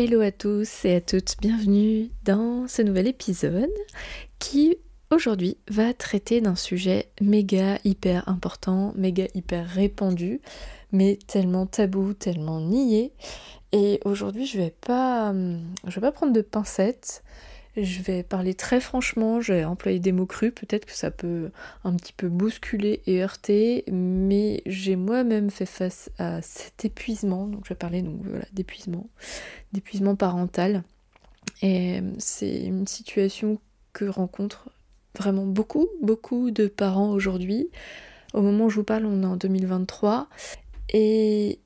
Hello à tous et à toutes, bienvenue dans ce nouvel épisode qui aujourd'hui va traiter d'un sujet méga hyper important, méga hyper répandu, mais tellement tabou, tellement nié. Et aujourd'hui, je vais pas je vais pas prendre de pincettes. Je vais parler très franchement, je vais employer des mots crus, peut-être que ça peut un petit peu bousculer et heurter, mais j'ai moi-même fait face à cet épuisement, donc je vais parler donc voilà d'épuisement, d'épuisement parental. Et c'est une situation que rencontrent vraiment beaucoup, beaucoup de parents aujourd'hui. Au moment où je vous parle, on est en 2023 et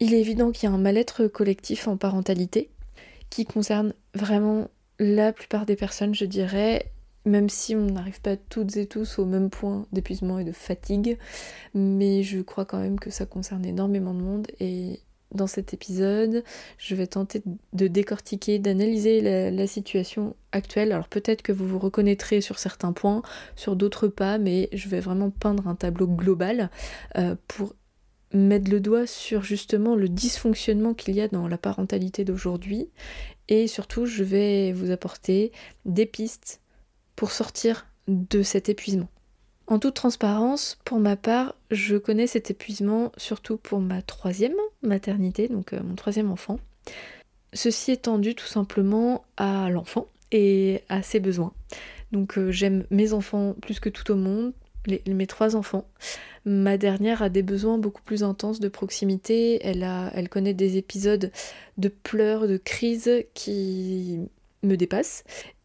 il est évident qu'il y a un mal-être collectif en parentalité qui concerne vraiment la plupart des personnes, je dirais, même si on n'arrive pas toutes et tous au même point d'épuisement et de fatigue, mais je crois quand même que ça concerne énormément de monde et dans cet épisode, je vais tenter de décortiquer, d'analyser la, situation actuelle. Alors peut-être que vous vous reconnaîtrez sur certains points, sur d'autres pas, mais je vais vraiment peindre un tableau global euh, pour mettre le doigt sur justement le dysfonctionnement qu'il y a dans la parentalité d'aujourd'hui et surtout je vais vous apporter des pistes pour sortir de cet épuisement. En toute transparence, pour ma part, je connais cet épuisement surtout pour ma troisième maternité, donc euh, mon troisième enfant. Ceci étant dû tout simplement à l'enfant et à ses besoins. Donc euh, j'aime mes enfants plus que tout au monde, mes trois enfants. Ma dernière a des besoins beaucoup plus intenses de proximité. Elle, a, elle connaît des épisodes de pleurs, de crises qui me dépassent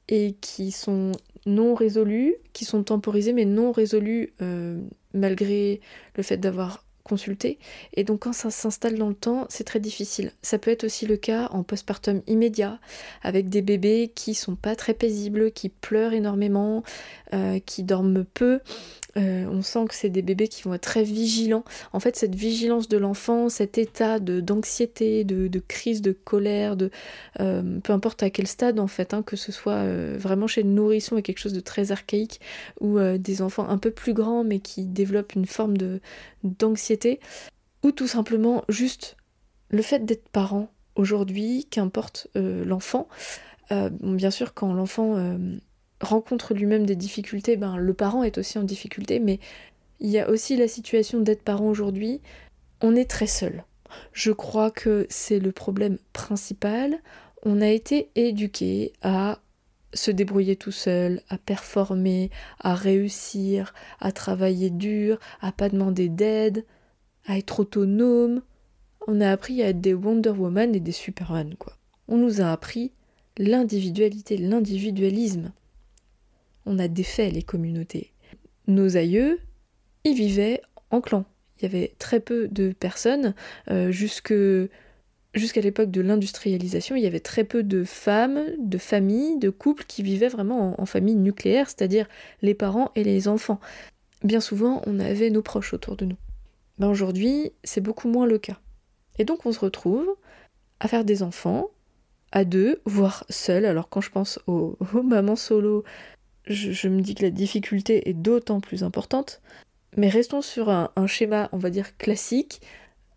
et qui sont non résolus, qui sont temporisés mais non résolus euh, malgré le fait d'avoir consulter. Et donc quand ça s'installe dans le temps, c'est très difficile. Ça peut être aussi le cas en postpartum immédiat, avec des bébés qui sont pas très paisibles, qui pleurent énormément, euh, qui dorment peu. Euh, on sent que c'est des bébés qui vont être très vigilants. En fait, cette vigilance de l'enfant, cet état de d'anxiété, de, crise, de colère, de euh, peu importe à quel stade en fait, hein, que ce soit vraiment chez le nourrisson et quelque chose de très archaïque, ou des enfants un peu plus grands mais qui développent une forme de d'anxiété, ou tout simplement juste le fait d'être parent aujourd'hui, qu'importe l'enfant. Bien sûr, quand l'enfant rencontre lui-même des difficultés, ben, le parent est aussi en difficulté, mais il y a aussi la situation d'être parent aujourd'hui. On est très seul. Je crois que c'est le problème principal. On a été éduqué à se débrouiller tout seul, à performer, à réussir, à travailler dur, à pas demander d'aide, à être autonome. On a appris à être des Wonder Woman et des Superman, quoi. On nous a appris l'individualité, l'individualisme. On a défait les communautés. Nos aïeux, ils vivaient en clan. Il y avait très peu de personnes, euh, jusqu'à l'époque de l'industrialisation, il y avait très peu de femmes, de familles, de couples qui vivaient vraiment en, famille nucléaire, c'est-à-dire les parents et les enfants. Bien souvent, on avait nos proches autour de nous. Ben aujourd'hui, c'est beaucoup moins le cas. Et donc on se retrouve à faire des enfants, à deux, voire seuls. Alors quand je pense aux, mamans solo, je, me dis que la difficulté est d'autant plus importante. Mais restons sur un schéma, on va dire, classique.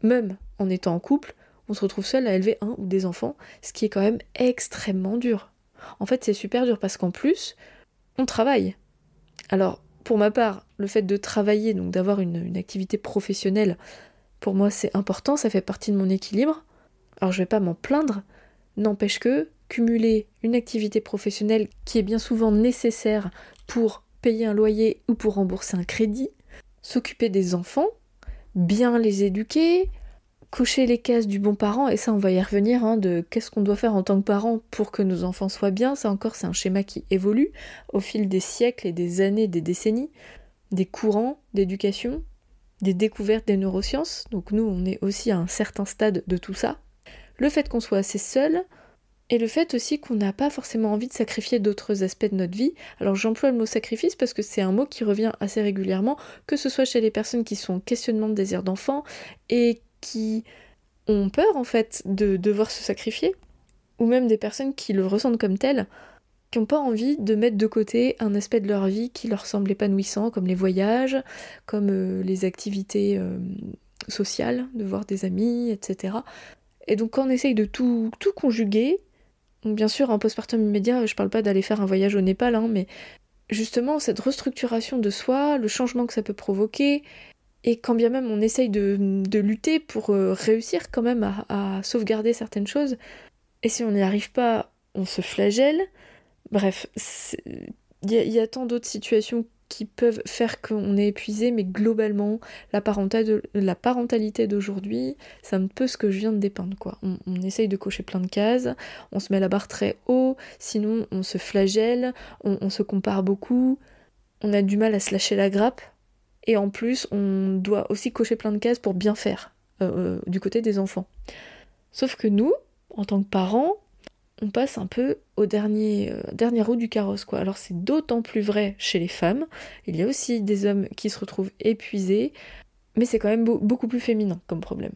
Même en étant en couple, on se retrouve seul à élever un ou des enfants, ce qui est quand même extrêmement dur. En fait, c'est super dur parce qu'en plus, on travaille. Alors, pour ma part, le fait de travailler, donc d'avoir une, activité professionnelle, pour moi c'est important, ça fait partie de mon équilibre. Alors je vais pas m'en plaindre, n'empêche que cumuler une activité professionnelle qui est bien souvent nécessaire pour payer un loyer ou pour rembourser un crédit, s'occuper des enfants, bien les éduquer, cocher les cases du bon parent, et ça on va y revenir, hein, de qu'est-ce qu'on doit faire en tant que parent pour que nos enfants soient bien, ça encore c'est un schéma qui évolue au fil des siècles et des années, des décennies, des courants d'éducation, des découvertes des neurosciences, donc nous on est aussi à un certain stade de tout ça. Le fait qu'on soit assez seul, Et le fait aussi qu'on n'a pas forcément envie de sacrifier d'autres aspects de notre vie. Alors j'emploie le mot sacrifice parce que c'est un mot qui revient assez régulièrement, que ce soit chez les personnes qui sont en questionnement de désir d'enfant et qui ont peur en fait de devoir se sacrifier, ou même des personnes qui le ressentent comme tel, qui n'ont pas envie de mettre de côté un aspect de leur vie qui leur semble épanouissant, comme les voyages, comme euh, les activités euh, sociales, de voir des amis, etc. Et donc quand on essaye de tout, tout conjuguer, bien sûr, en postpartum immédiat, je parle pas d'aller faire un voyage au Népal, hein, mais justement, cette restructuration de soi, le changement que ça peut provoquer, et quand bien même on essaye de, lutter pour euh, réussir quand même à sauvegarder certaines choses, et si on n'y arrive pas, on se flagelle. Bref, il y, a tant d'autres situations qui peuvent faire qu'on est épuisé, mais globalement, la, parentalité d'aujourd'hui, c'est un peu ce que je viens de dépeindre. On, essaye de cocher plein de cases, on se met la barre très haut, sinon on se flagelle, on, se compare beaucoup, on a du mal à se lâcher la grappe, et en plus, on doit aussi cocher plein de cases pour bien faire, euh, euh, du côté des enfants. Sauf que nous, en tant que parents, on passe un peu au dernier, euh, du carrosse. Quoi. Alors c'est d'autant plus vrai chez les femmes. Il y a aussi des hommes qui se retrouvent épuisés, mais c'est quand même beaucoup plus féminin comme problème.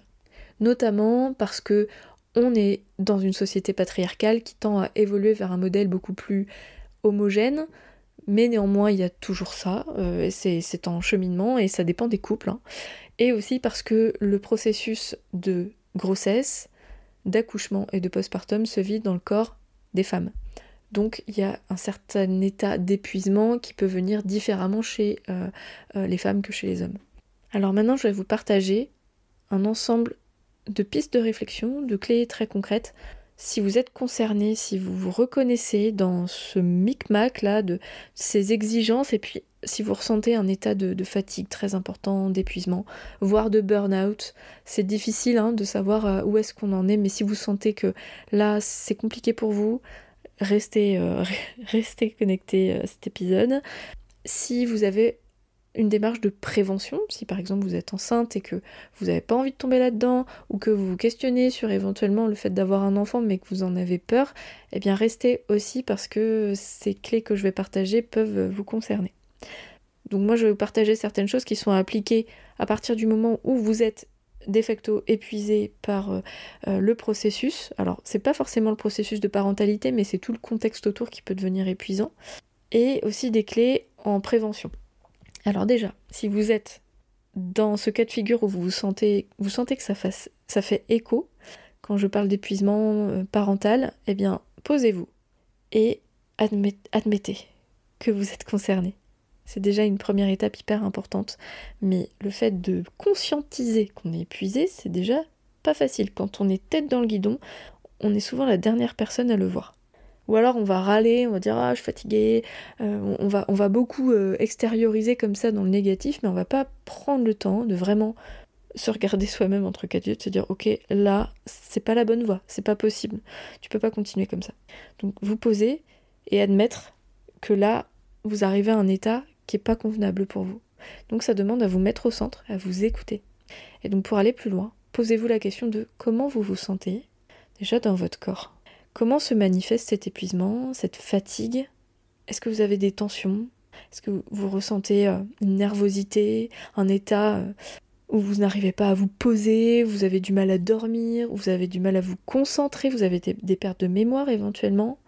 Notamment parce que on est dans une société patriarcale qui tend à évoluer vers un modèle beaucoup plus homogène, mais néanmoins il y a toujours ça, euh, c'est en cheminement et ça dépend des couples. Hein. Et aussi parce que le processus de grossesse, d'accouchement et de postpartum se vit dans le corps des femmes. Donc il y a un certain état d'épuisement qui peut venir différemment chez euh, euh, les femmes que chez les hommes. Alors maintenant je vais vous partager un ensemble de pistes de réflexion, de clés très concrètes. Si vous êtes concerné, si vous vous reconnaissez dans ce micmac là de ces exigences et puis si vous ressentez un état de, fatigue très important, d'épuisement, voire de burn-out, c'est difficile hein, de savoir euh, où est-ce qu'on en est, mais si vous sentez que là c'est compliqué pour vous, restez, euh, restez connecté à cet épisode. Si vous avez une démarche de prévention, si par exemple vous êtes enceinte et que vous n'avez pas envie de tomber là-dedans, ou que vous vous questionnez sur éventuellement le fait d'avoir un enfant mais que vous en avez peur, eh bien restez aussi parce que ces clés que je vais partager peuvent vous concerner. Donc moi je vais vous partager certaines choses qui sont appliquées à partir du moment où vous êtes de facto épuisé par euh, le processus. Alors c'est pas forcément le processus de parentalité, mais c'est tout le contexte autour qui peut devenir épuisant. Et aussi des clés en prévention. Alors déjà, si vous êtes dans ce cas de figure où vous vous sentez, vous sentez que ça, fait écho, quand je parle d'épuisement euh, parental, eh bien posez-vous et admettez que vous êtes concerné. C'est déjà une première étape hyper importante. Mais le fait de conscientiser qu'on est épuisé, c'est déjà pas facile. Quand on est tête dans le guidon, on est souvent la dernière personne à le voir. Ou alors on va râler, on va dire ah je suis fatigué, euh, on, va, beaucoup euh, extérioriser comme ça dans le négatif, mais on va pas prendre le temps de vraiment se regarder soi-même entre quatre yeux, de se dire ok là c'est pas la bonne voie, c'est pas possible, tu peux pas continuer comme ça. Donc vous posez et admettre que là vous arrivez à un état qui n'est pas convenable pour vous. Donc ça demande à vous mettre au centre, à vous écouter. Et donc pour aller plus loin, posez-vous la question de comment vous vous sentez déjà dans votre corps. Comment se manifeste cet épuisement, cette fatigue? Est-ce que vous avez des tensions? Est-ce que vous ressentez euh, une nervosité, un état euh, où vous n'arrivez pas à vous poser, vous avez du mal à dormir, vous avez du mal à vous concentrer, vous avez des pertes de mémoire éventuellement,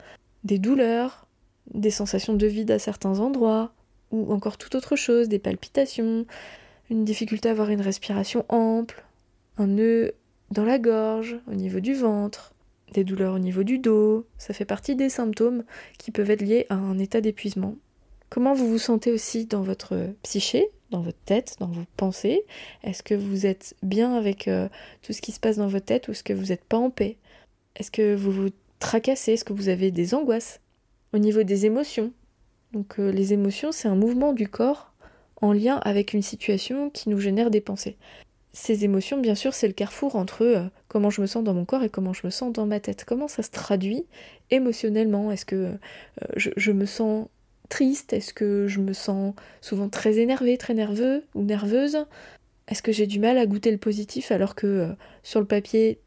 des douleurs, des sensations de vide à certains endroits, ou encore toute autre chose, des palpitations, une difficulté à avoir une respiration ample, un nœud dans la gorge, au niveau du ventre, des douleurs au niveau du dos, ça fait partie des symptômes qui peuvent être liés à un état d'épuisement. Comment vous vous sentez aussi dans votre psyché, dans votre tête, dans vos pensées? Est-ce que vous êtes bien avec euh, tout ce qui se passe dans votre tête ou est-ce que vous n'êtes pas en paix? Est-ce que vous vous tracassez? Est-ce que vous avez des angoisses Au niveau des émotions, donc euh, les émotions, c'est un mouvement du corps en lien avec une situation qui nous génère des pensées. Ces émotions, bien sûr, c'est le carrefour entre euh, comment je me sens dans mon corps et comment je me sens dans ma tête. Comment ça se traduit émotionnellement? Est-ce que euh, je, me sens triste? Est-ce que je me sens souvent très énervée, très nerveux ou nerveuse? Est-ce que j'ai du mal à goûter le positif alors que sur le papier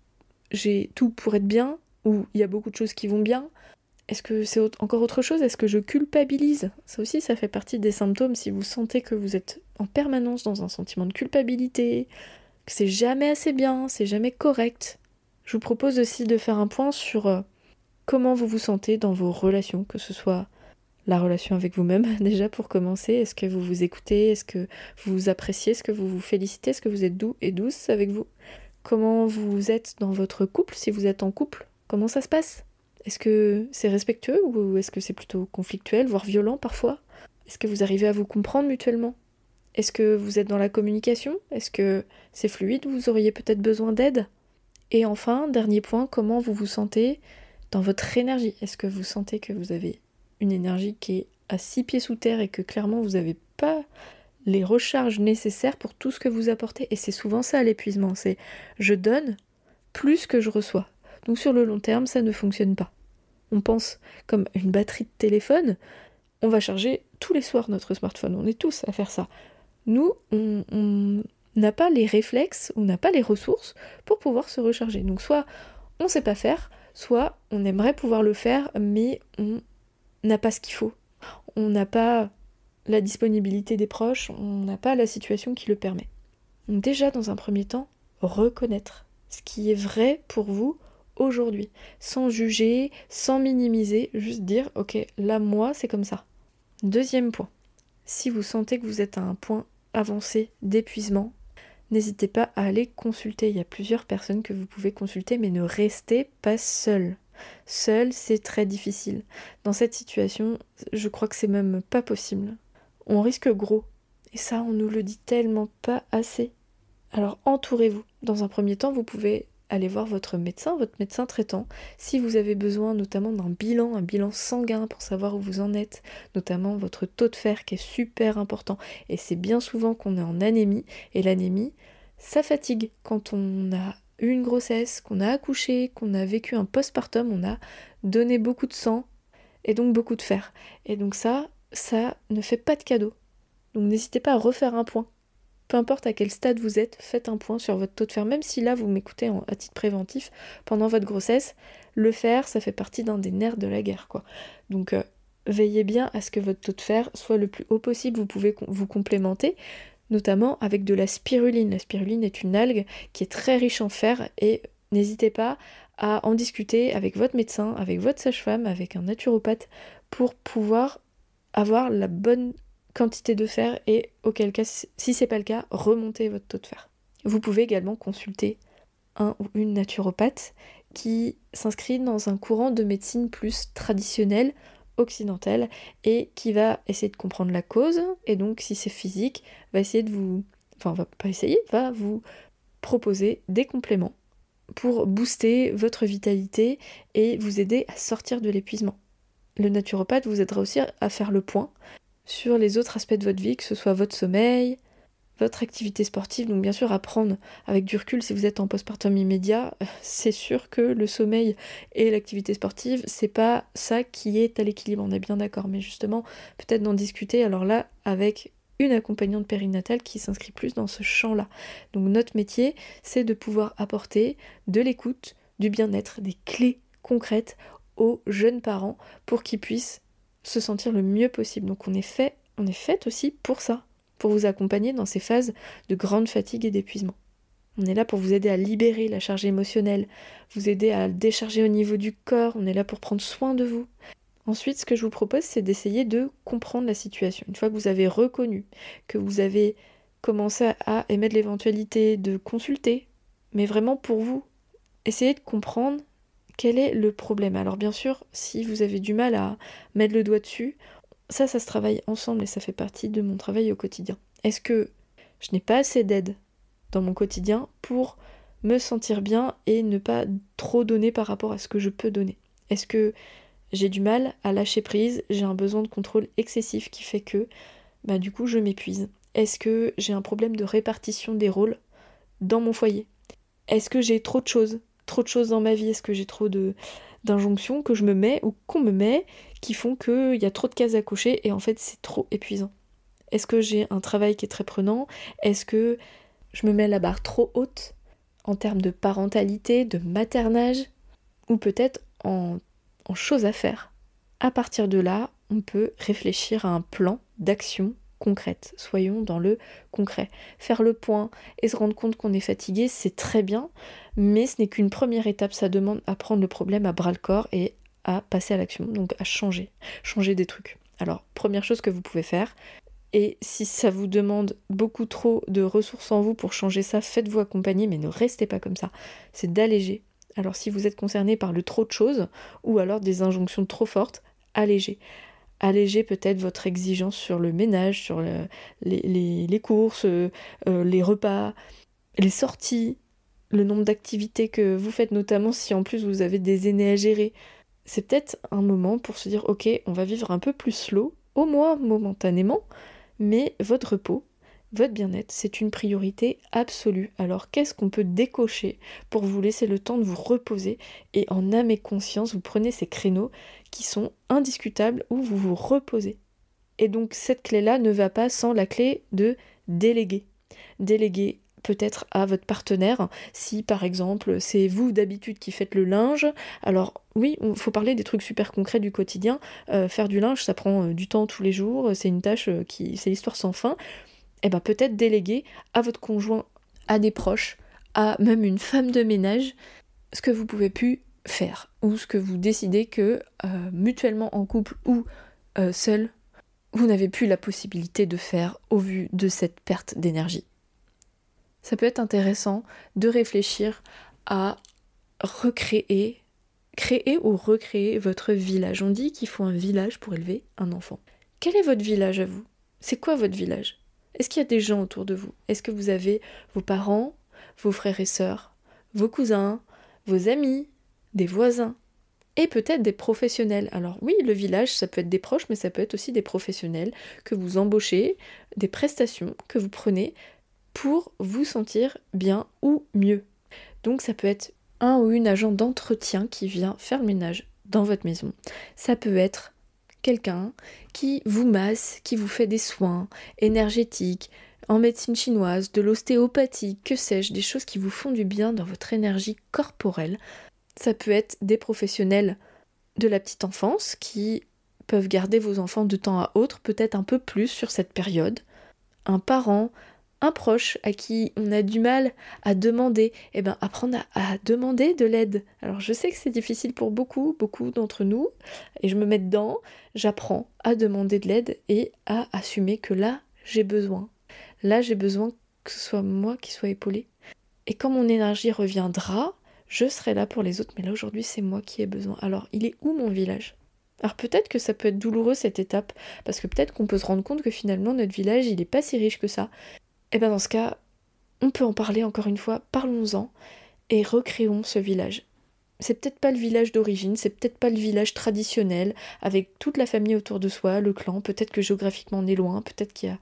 j'ai tout pour être bien Ou il y a beaucoup de choses qui vont bien? Est-ce que c'est encore autre chose? Est-ce que je culpabilise? Ça aussi, ça fait partie des symptômes. Si vous sentez que vous êtes en permanence dans un sentiment de culpabilité, que c'est jamais assez bien, c'est jamais correct, je vous propose aussi de faire un point sur euh, comment vous vous sentez dans vos relations, que ce soit la relation avec vous-même déjà pour commencer. Est-ce que vous vous écoutez? Est-ce que vous vous appréciez? Est-ce que vous vous félicitez? Est-ce que vous êtes doux et douce avec vous? Comment vous êtes dans votre couple si vous êtes en couple? Comment ça se passe? Est-ce que c'est respectueux ou est-ce que c'est plutôt conflictuel, voire violent parfois? Est-ce que vous arrivez à vous comprendre mutuellement? Est-ce que vous êtes dans la communication? Est-ce que c'est fluide? Vous auriez peut-être besoin d'aide? Et enfin, dernier point, comment vous vous sentez dans votre énergie? Est-ce que vous sentez que vous avez une énergie qui est à six pieds sous terre et que clairement vous n'avez pas les recharges nécessaires pour tout ce que vous apportez? Et c'est souvent ça l'épuisement, c'est je donne plus que je reçois. Donc sur le long terme, ça ne fonctionne pas. On pense comme une batterie de téléphone, on va charger tous les soirs notre smartphone, on est tous à faire ça. Nous, on n'a pas les réflexes, on n'a pas les ressources pour pouvoir se recharger. Donc soit on ne sait pas faire, soit on aimerait pouvoir le faire, mais on n'a pas ce qu'il faut. On n'a pas la disponibilité des proches, on n'a pas la situation qui le permet. Donc déjà, dans un premier temps, reconnaître ce qui est vrai pour vous aujourd'hui, sans juger, sans minimiser, juste dire, ok, là, moi, c'est comme ça. Deuxième point, si vous sentez que vous êtes à un point avancé d'épuisement, n'hésitez pas à aller consulter. Il y a plusieurs personnes que vous pouvez consulter, mais ne restez pas seul. Seul, c'est très difficile. Dans cette situation, je crois que c'est même pas possible. On risque gros. Et ça, on nous le dit tellement pas assez. Alors entourez-vous. Dans un premier temps, vous pouvez aller voir votre médecin, votre médecin traitant, si vous avez besoin notamment d'un bilan, un bilan sanguin pour savoir où vous en êtes, notamment votre taux de fer qui est super important. Et c'est bien souvent qu'on est en anémie, et l'anémie, ça fatigue quand on a une grossesse, qu'on a accouché, qu'on a vécu un postpartum, on a donné beaucoup de sang et donc beaucoup de fer. Et donc ça, ça ne fait pas de cadeau. Donc n'hésitez pas à refaire un point. Peu importe à quel stade vous êtes, faites un point sur votre taux de fer. Même si là vous m'écoutez à titre préventif pendant votre grossesse, le fer, ça fait partie d'un des nerfs de la guerre, quoi. Donc euh, veillez bien à ce que votre taux de fer soit le plus haut possible. Vous pouvez vous complémenter notamment avec de la spiruline. La spiruline est une algue qui est très riche en fer et n'hésitez pas à en discuter avec votre médecin, avec votre sage-femme, avec un naturopathe pour pouvoir avoir la bonne quantité de fer et auquel cas, si c'est pas le cas, remonter votre taux de fer. Vous pouvez également consulter un ou une naturopathe qui s'inscrit dans un courant de médecine plus traditionnel occidentale et qui va essayer de comprendre la cause et donc si c'est physique va essayer de vous enfin va pas essayer va vous proposer des compléments pour booster votre vitalité et vous aider à sortir de l'épuisement. Le naturopathe vous aidera aussi à faire le point sur les autres aspects de votre vie, que ce soit votre sommeil, votre activité sportive. Donc bien sûr, apprendre avec du recul si vous êtes en postpartum immédiat, c'est sûr que le sommeil et l'activité sportive, c'est pas ça qui est à l'équilibre, on est bien d'accord. Mais justement, peut-être d'en discuter alors là avec une accompagnante périnatale qui s'inscrit plus dans ce champ-là. Donc notre métier, c'est de pouvoir apporter de l'écoute, du bien-être, des clés concrètes aux jeunes parents pour qu'ils puissent se sentir le mieux possible. Donc on est fait, on est aussi pour ça pour vous accompagner dans ces phases de grande fatigue et d'épuisement. On est là pour vous aider à libérer la charge émotionnelle, vous aider à décharger au niveau du corps, on est là pour prendre soin de vous. Ensuite, ce que je vous propose, c'est d'essayer de comprendre la situation. Une fois que vous avez reconnu, que vous avez commencé à émettre l'éventualité de consulter, mais vraiment pour vous, essayez de comprendre quel est le problème? Alors bien sûr, si vous avez du mal à mettre le doigt dessus, ça, ça se travaille ensemble et ça fait partie de mon travail au quotidien. Est-ce que je n'ai pas assez d'aide dans mon quotidien pour me sentir bien et ne pas trop donner par rapport à ce que je peux donner? Est-ce que j'ai du mal à lâcher prise, j'ai un besoin de contrôle excessif qui fait que bah du coup je m'épuise. Est-ce que j'ai un problème de répartition des rôles dans mon foyer? Est-ce que j'ai trop de choses? Trop de choses dans ma vie? Est-ce que j'ai trop de d'injonctions que je me mets ou qu'on me met qui font qu'il y a trop de cases à cocher et en fait c'est trop épuisant? Est-ce que j'ai un travail qui est très prenant? Est-ce que je me mets la barre trop haute en termes de parentalité, de maternage ou peut-être en, en choses à faire? À partir de là, on peut réfléchir à un plan d'action concrète. Soyons dans le concret. Faire le point et se rendre compte qu'on est fatigué, c'est très bien, mais ce n'est qu'une première étape. Ça demande à prendre le problème à bras le corps et à passer à l'action, donc à changer, changer des trucs. Alors, première chose que vous pouvez faire, et si ça vous demande beaucoup trop de ressources en vous pour changer ça, faites-vous accompagner, mais ne restez pas comme ça. C'est d'alléger. Alors si vous êtes concerné par le trop de choses, ou alors des injonctions trop fortes, allégez. Allégez peut-être votre exigence sur le ménage, sur les, courses, euh, euh, les repas, les sorties, le nombre d'activités que vous faites, notamment si en plus vous avez des aînés à gérer. C'est peut-être un moment pour se dire ok, on va vivre un peu plus slow, au moins momentanément, mais votre repos, votre bien-être, c'est une priorité absolue. Alors qu'est-ce qu'on peut décocher pour vous laisser le temps de vous reposer et en âme et conscience, vous prenez ces créneaux qui sont indiscutables où vous vous reposez. Et donc cette clé-là ne va pas sans la clé de déléguer. Déléguer peut-être à votre partenaire. Si par exemple c'est vous d'habitude qui faites le linge, alors oui, il faut parler des trucs super concrets du quotidien. Euh, faire du linge, ça prend euh, du temps tous les jours, c'est une tâche euh, qui, c'est l'histoire sans fin. Eh bien peut-être déléguer à votre conjoint, à des proches, à même une femme de ménage, ce que vous pouvez plus faire ou ce que vous décidez que mutuellement en couple ou seul, vous n'avez plus la possibilité de faire au vu de cette perte d'énergie ça peut être intéressant de réfléchir à recréer, créer ou recréer votre village. On dit qu'il faut un village pour élever un enfant. Quel est votre village à vous? C'est quoi votre village? Est-ce qu'il y a des gens autour de vous? Est-ce que vous avez vos parents, vos frères et sœurs, vos cousins, vos amis, des voisins et peut-être des professionnels? Alors oui, le village, ça peut être des proches, mais ça peut être aussi des professionnels que vous embauchez, des prestations que vous prenez pour vous sentir bien ou mieux. Donc ça peut être un ou une agent d'entretien qui vient faire le ménage dans votre maison. Ça peut être quelqu'un qui vous masse, qui vous fait des soins énergétiques, en médecine chinoise, de l'ostéopathie, que sais-je, des choses qui vous font du bien dans votre énergie corporelle. Ça peut être des professionnels de la petite enfance qui peuvent garder vos enfants de temps à autre, peut-être un peu plus sur cette période. Un parent, un proche à qui on a du mal à demander, eh ben apprendre à, demander de l'aide. Alors je sais que c'est difficile pour beaucoup, beaucoup d'entre nous, et je me mets dedans, j'apprends à demander de l'aide et à assumer que là j'ai besoin. Là j'ai besoin que ce soit moi qui soit épaulé. Et quand mon énergie reviendra, je serai là pour les autres, mais là aujourd'hui c'est moi qui ai besoin. Alors il est où mon village? Alors peut-être que ça peut être douloureux cette étape, parce que peut-être qu'on peut se rendre compte que finalement notre village il est pas si riche que ça, eh bien dans ce cas, on peut en parler encore une fois, parlons-en et recréons ce village. C'est peut-être pas le village d'origine, c'est peut-être pas le village traditionnel, avec toute la famille autour de soi, le clan, peut-être que géographiquement on est loin, peut-être qu'il y a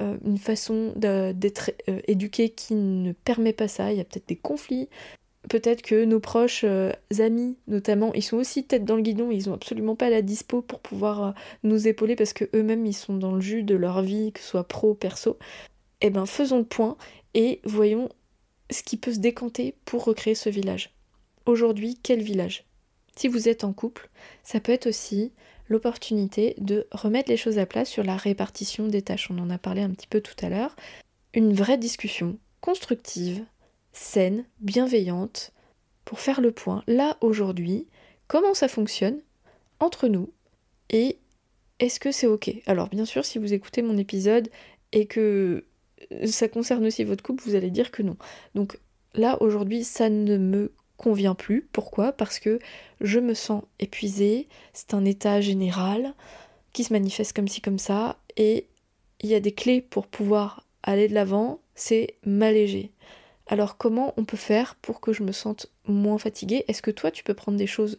euh, une façon d'être euh, éduqué qui ne permet pas ça, il y a peut-être des conflits, peut-être que nos proches euh, amis notamment, ils sont aussi tête dans le guidon, ils ont absolument pas la dispo pour pouvoir nous épauler parce que eux-mêmes ils sont dans le jus de leur vie, que ce soit pro, perso eh bien faisons le point et voyons ce qui peut se décanter pour recréer ce village. Aujourd'hui, quel village? Si vous êtes en couple, ça peut être aussi l'opportunité de remettre les choses à plat sur la répartition des tâches. On en a parlé un petit peu tout à l'heure. Une vraie discussion constructive, saine, bienveillante, pour faire le point, là, aujourd'hui, comment ça fonctionne entre nous et est-ce que c'est ok? Alors bien sûr, si vous écoutez mon épisode et que ça concerne aussi votre couple, vous allez dire que non. Donc là, aujourd'hui, ça ne me convient plus. Pourquoi? Parce que je me sens épuisée, c'est un état général qui se manifeste comme ci, comme ça, et il y a des clés pour pouvoir aller de l'avant, c'est m'alléger. Alors comment on peut faire pour que je me sente moins fatiguée? Est-ce que toi tu peux prendre des choses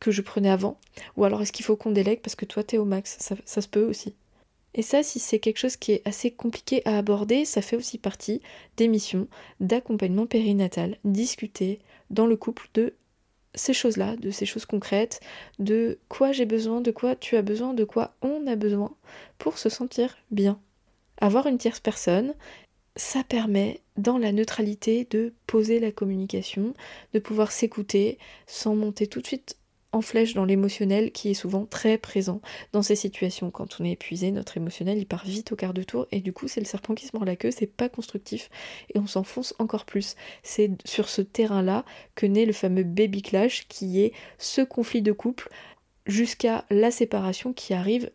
que je prenais avant? Ou alors est-ce qu'il faut qu'on délègue parce que toi t'es au max? Ça, ça se peut aussi. Et ça, si c'est quelque chose qui est assez compliqué à aborder, ça fait aussi partie des missions d'accompagnement périnatal, discuter dans le couple de ces choses-là, de ces choses concrètes, de quoi j'ai besoin, de quoi tu as besoin, de quoi on a besoin pour se sentir bien. Avoir une tierce personne ça permet dans la neutralité de poser la communication, de pouvoir s'écouter sans monter tout de suite flèche dans l'émotionnel qui est souvent très présent dans ces situations. Quand on est épuisé, notre émotionnel il part vite au quart de tour et du coup c'est le serpent qui se mord la queue, c'est pas constructif et on s'enfonce encore plus. C'est sur ce terrain-là que naît le fameux baby clash qui est ce conflit de couple jusqu'à la séparation qui arrive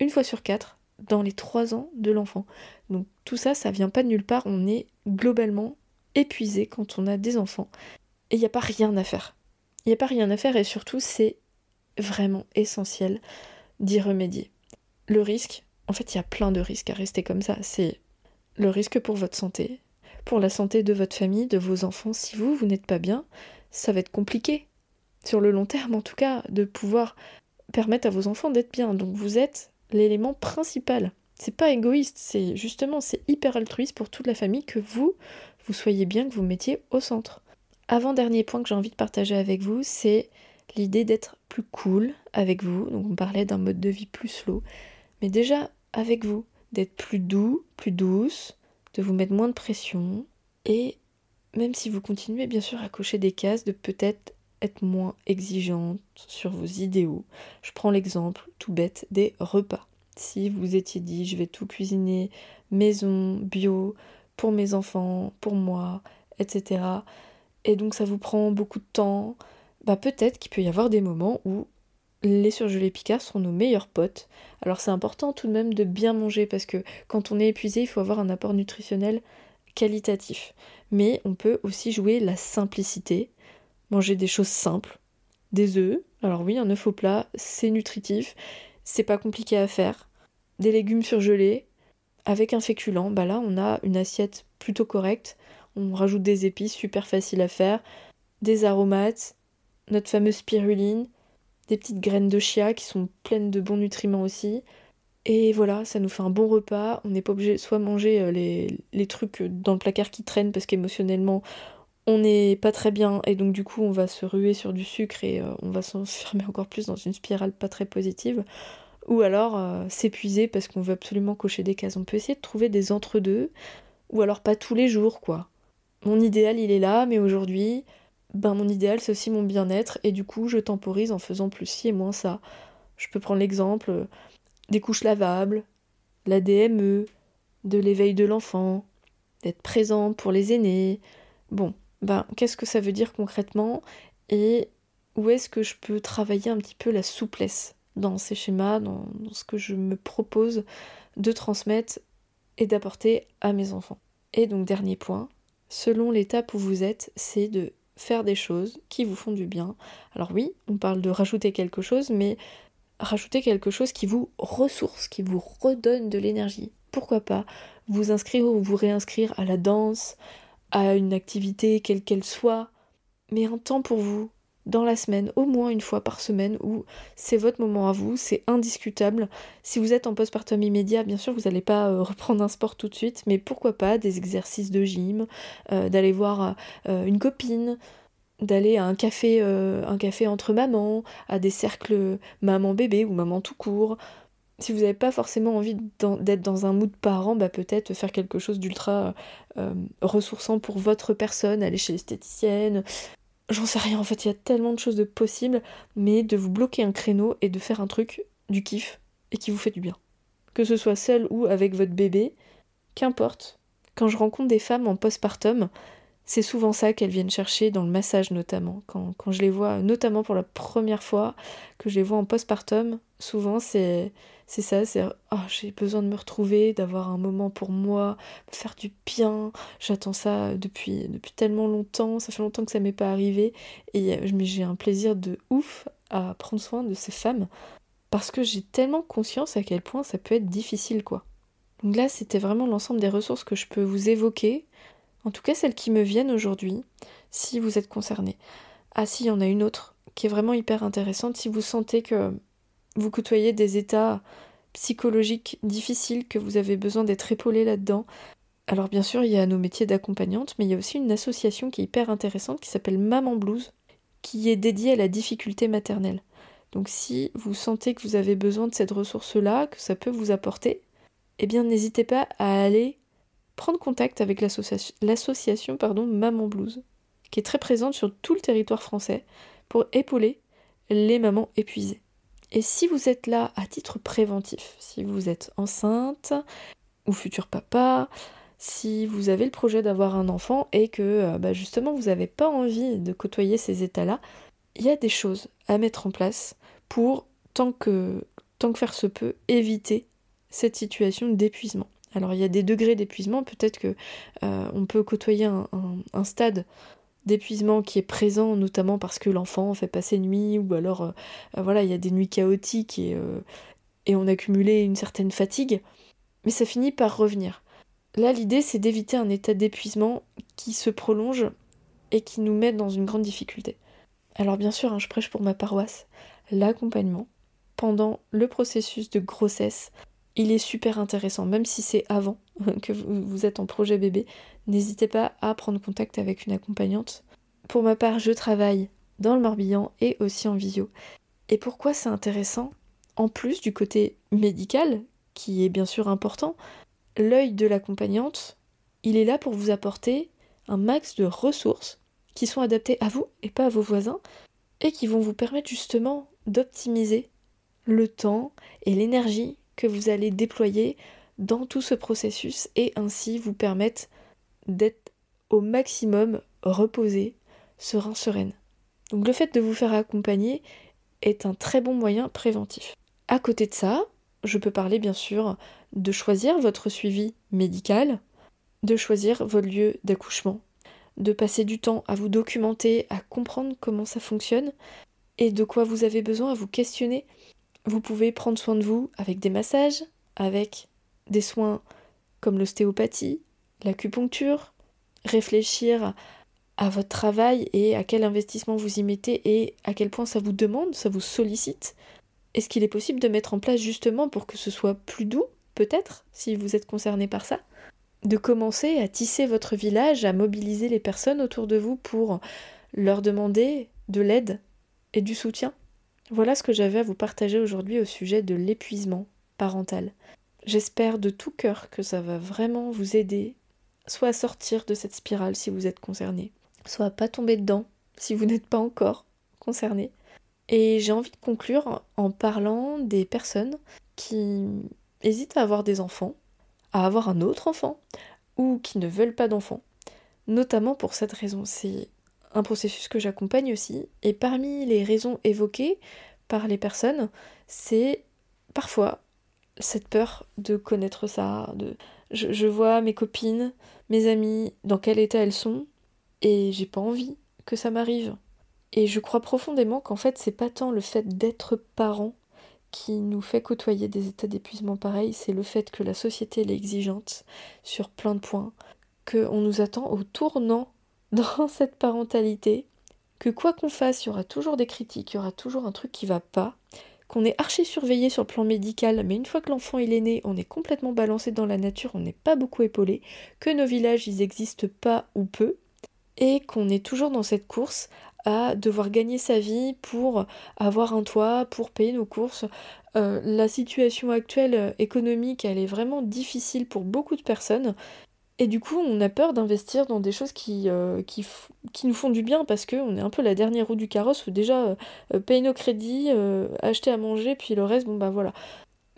une fois sur quatre dans les trois ans de l'enfant. Donc tout ça, ça vient pas de nulle part, on est globalement épuisé quand on a des enfants. Et il n'y a pas rien à faire. Il n'y a pas rien à faire et surtout c'est vraiment essentiel d'y remédier. Le risque, en fait il y a plein de risques à rester comme ça. C'est le risque pour votre santé, pour la santé de votre famille, de vos enfants. Si vous, vous n'êtes pas bien, ça va être compliqué. Sur le long terme en tout cas, de pouvoir permettre à vos enfants d'être bien. Donc vous êtes l'élément principal. C'est pas égoïste, c'est justement c'est hyper altruiste pour toute la famille que vous vous soyez bien, que vous mettiez au centre. Avant dernier point que j'ai envie de partager avec vous, c'est l'idée d'être plus cool avec vous. Donc on parlait d'un mode de vie plus slow, mais déjà avec vous, d'être plus doux, plus douce, de vous mettre moins de pression et même si vous continuez bien sûr à cocher des cases, de peut-être être moins exigeante sur vos idéaux. Je prends l'exemple tout bête des repas. Si vous étiez dit je vais tout cuisiner maison, bio, pour mes enfants, pour moi, etc. Et donc ça vous prend beaucoup de temps, bah peut-être qu'il peut y avoir des moments où les surgelés picards sont nos meilleurs potes. Alors c'est important tout de même de bien manger parce que quand on est épuisé, il faut avoir un apport nutritionnel qualitatif. Mais on peut aussi jouer la simplicité manger des choses simples, des œufs. Alors oui, un œuf au plat, c'est nutritif, c'est pas compliqué à faire. Des légumes surgelés avec un féculent, bah là on a une assiette plutôt correcte. On rajoute des épices super faciles à faire, des aromates, notre fameuse spiruline, des petites graines de chia qui sont pleines de bons nutriments aussi. Et voilà, ça nous fait un bon repas. On n'est pas obligé soit manger euh, les, trucs dans le placard qui traînent parce qu'émotionnellement on n'est pas très bien et donc du coup on va se ruer sur du sucre et euh, on va s'enfermer encore plus dans une spirale pas très positive ou alors euh, s'épuiser parce qu'on veut absolument cocher des cases. On peut essayer de trouver des entre-deux ou alors pas tous les jours quoi. Mon idéal il est là mais aujourd'hui ben mon idéal c'est aussi mon bien-être et du coup je temporise en faisant plus ci et moins ça. Je peux prendre l'exemple euh, des couches lavables, la DME, de l'éveil de l'enfant, d'être présent pour les aînés. Bon, ben, qu'est-ce que ça veut dire concrètement et où est-ce que je peux travailler un petit peu la souplesse dans ces schémas, dans, ce que je me propose de transmettre et d'apporter à mes enfants? Et donc dernier point, selon l'étape où vous êtes, c'est de faire des choses qui vous font du bien. Alors oui, on parle de rajouter quelque chose, mais rajouter quelque chose qui vous ressource, qui vous redonne de l'énergie. Pourquoi pas vous inscrire ou vous réinscrire à la danse, à une activité quelle qu'elle soit, mais un temps pour vous, dans la semaine, au moins une fois par semaine, où c'est votre moment à vous, c'est indiscutable. Si vous êtes en postpartum immédiat, bien sûr, vous n'allez pas euh, reprendre un sport tout de suite, mais pourquoi pas des exercices de gym, euh, d'aller voir euh, une copine, d'aller à un café, un café entre mamans, à des cercles maman-bébé ou maman tout court, si vous n'avez pas forcément envie d'être dans un mood parent, bah peut-être faire quelque chose d'ultra ressourçant pour votre personne, aller chez l'esthéticienne. J'en sais rien, en fait, il y a tellement de choses de possibles, mais de vous bloquer un créneau et de faire un truc du kiff et qui vous fait du bien. Que ce soit seul ou avec votre bébé, qu'importe. Quand je rencontre des femmes en postpartum, c'est souvent ça qu'elles viennent chercher dans le massage notamment. Quand, quand, je les vois, notamment pour la première fois, que je les vois en postpartum, souvent c'est c'est ça, c'est oh, j'ai besoin de me retrouver, d'avoir un moment pour moi, faire du bien. J'attends ça depuis, depuis tellement longtemps, ça fait longtemps que ça m'est pas arrivé. Et j'ai un plaisir de ouf à prendre soin de ces femmes parce que j'ai tellement conscience à quel point ça peut être difficile quoi. Donc là, c'était vraiment l'ensemble des ressources que je peux vous évoquer en tout cas, celles qui me viennent aujourd'hui, si vous êtes concerné. Ah si, il y en a une autre qui est vraiment hyper intéressante. Si vous sentez que vous côtoyez des états psychologiques difficiles, que vous avez besoin d'être épaulé là-dedans, alors bien sûr, il y a nos métiers d'accompagnante, mais il y a aussi une association qui est hyper intéressante qui s'appelle Maman Blues, qui est dédiée à la difficulté maternelle. Donc si vous sentez que vous avez besoin de cette ressource-là, que ça peut vous apporter, eh bien n'hésitez pas à aller prendre contact avec l'association Maman Blues, qui est très présente sur tout le territoire français pour épauler les mamans épuisées. Et si vous êtes là à titre préventif, si vous êtes enceinte ou futur papa, si vous avez le projet d'avoir un enfant et que euh, bah, justement vous n'avez pas envie de côtoyer ces états-là, il y a des choses à mettre en place pour, tant que, tant que faire se peut, éviter cette situation d'épuisement. Alors il y a des degrés d'épuisement, peut-être que euh, peut côtoyer un, stade d'épuisement qui est présent notamment parce que l'enfant fait passer nuit ou alors euh, euh, voilà il y a des nuits chaotiques et, et on a cumulé une certaine fatigue. Mais ça finit par revenir. Là l'idée c'est d'éviter un état d'épuisement qui se prolonge et qui nous met dans une grande difficulté. Alors bien sûr hein, je prêche pour ma paroisse. L'accompagnement pendant le processus de grossesse il est super intéressant, même si c'est avant que vous êtes en projet bébé, n'hésitez pas à prendre contact avec une accompagnante. Pour ma part, je travaille dans le Morbihan et aussi en visio. Et pourquoi c'est intéressant En plus du côté médical, qui est bien sûr important, l'œil de l'accompagnante, il est là pour vous apporter un max de ressources qui sont adaptées à vous et pas à vos voisins, et qui vont vous permettre justement d'optimiser le temps et l'énergie que vous allez déployer dans tout ce processus et ainsi vous permettre d'être au maximum reposé, serein, sereine. Donc le fait de vous faire accompagner est un très bon moyen préventif. À côté de ça, je peux parler bien sûr de choisir votre suivi médical, de choisir votre lieu d'accouchement, de passer du temps à vous documenter, à comprendre comment ça fonctionne et de quoi vous avez besoin, à vous questionner vous pouvez prendre soin de vous avec des massages, avec des soins comme l'ostéopathie, l'acupuncture, réfléchir à votre travail et à quel investissement vous y mettez et à quel point ça vous demande, ça vous sollicite. Est-ce qu'il est possible de mettre en place justement pour que ce soit plus doux, peut-être, si vous êtes concerné par ça? De commencer à tisser votre village, à mobiliser les personnes autour de vous pour leur demander de l'aide et du soutien? Voilà ce que j'avais à vous partager aujourd'hui au sujet de l'épuisement parental. J'espère de tout cœur que ça va vraiment vous aider, soit à sortir de cette spirale si vous êtes concerné, soit à pas tomber dedans si vous n'êtes pas encore concerné. Et j'ai envie de conclure en parlant des personnes qui hésitent à avoir des enfants, à avoir un autre enfant, ou qui ne veulent pas d'enfants. Notamment pour cette raison, c'est un processus que j'accompagne aussi. Et parmi les raisons évoquées par les personnes, c'est parfois cette peur de connaître ça, de je, vois mes copines, mes amies, dans quel état elles sont, et j'ai pas envie que ça m'arrive. Et je crois profondément qu'en fait c'est pas tant le fait d'être parent qui nous fait côtoyer des états d'épuisement pareils, c'est le fait que la société est exigeante sur plein de points, qu'on nous attend au tournant dans cette parentalité, que quoi qu'on fasse, il y aura toujours des critiques, il y aura toujours un truc qui va pas, qu'on est archi surveillé sur le plan médical, mais une fois que l'enfant est né, on est complètement balancé dans la nature, on n'est pas beaucoup épaulé, que nos villages ils existent pas ou peu, et qu'on est toujours dans cette course à devoir gagner sa vie pour avoir un toit, pour payer nos courses. Euh, la situation actuelle euh, économique, elle est vraiment difficile pour beaucoup de personnes et du coup, on a peur d'investir dans des choses qui, euh, nous font du bien parce qu'on est un peu la dernière roue du carrosse où déjà euh, payer nos crédits, euh, acheter à manger, puis le reste, bon bah voilà.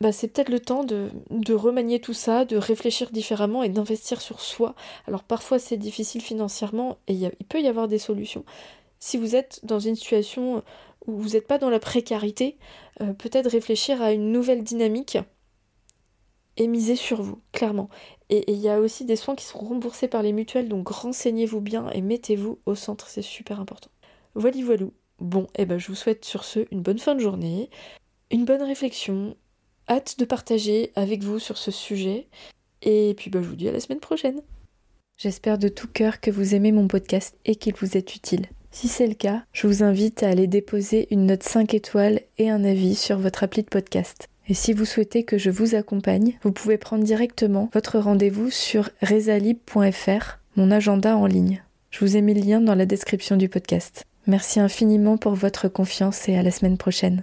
Bah, c'est peut-être le temps de, de, remanier tout ça, de réfléchir différemment et d'investir sur soi. Alors parfois c'est difficile financièrement et il peut y avoir des solutions. Si vous êtes dans une situation où vous n'êtes pas dans la précarité, peut-être réfléchir à une nouvelle dynamique et miser sur vous, clairement. Et il y a aussi des soins qui sont remboursés par les mutuelles, donc renseignez-vous bien et mettez-vous au centre, c'est super important. Voilà, voilà. Bon, et eh ben je vous souhaite sur ce une bonne fin de journée, une bonne réflexion, hâte de partager avec vous sur ce sujet, et puis bah, je vous dis à la semaine prochaine. J'espère de tout cœur que vous aimez mon podcast et qu'il vous est utile. Si c'est le cas, je vous invite à aller déposer une note 5 étoiles et un avis sur votre appli de podcast. Et si vous souhaitez que je vous accompagne, vous pouvez prendre directement votre rendez-vous sur resalib.fr, mon agenda en ligne. Je vous ai mis le lien dans la description du podcast. Merci infiniment pour votre confiance et à la semaine prochaine.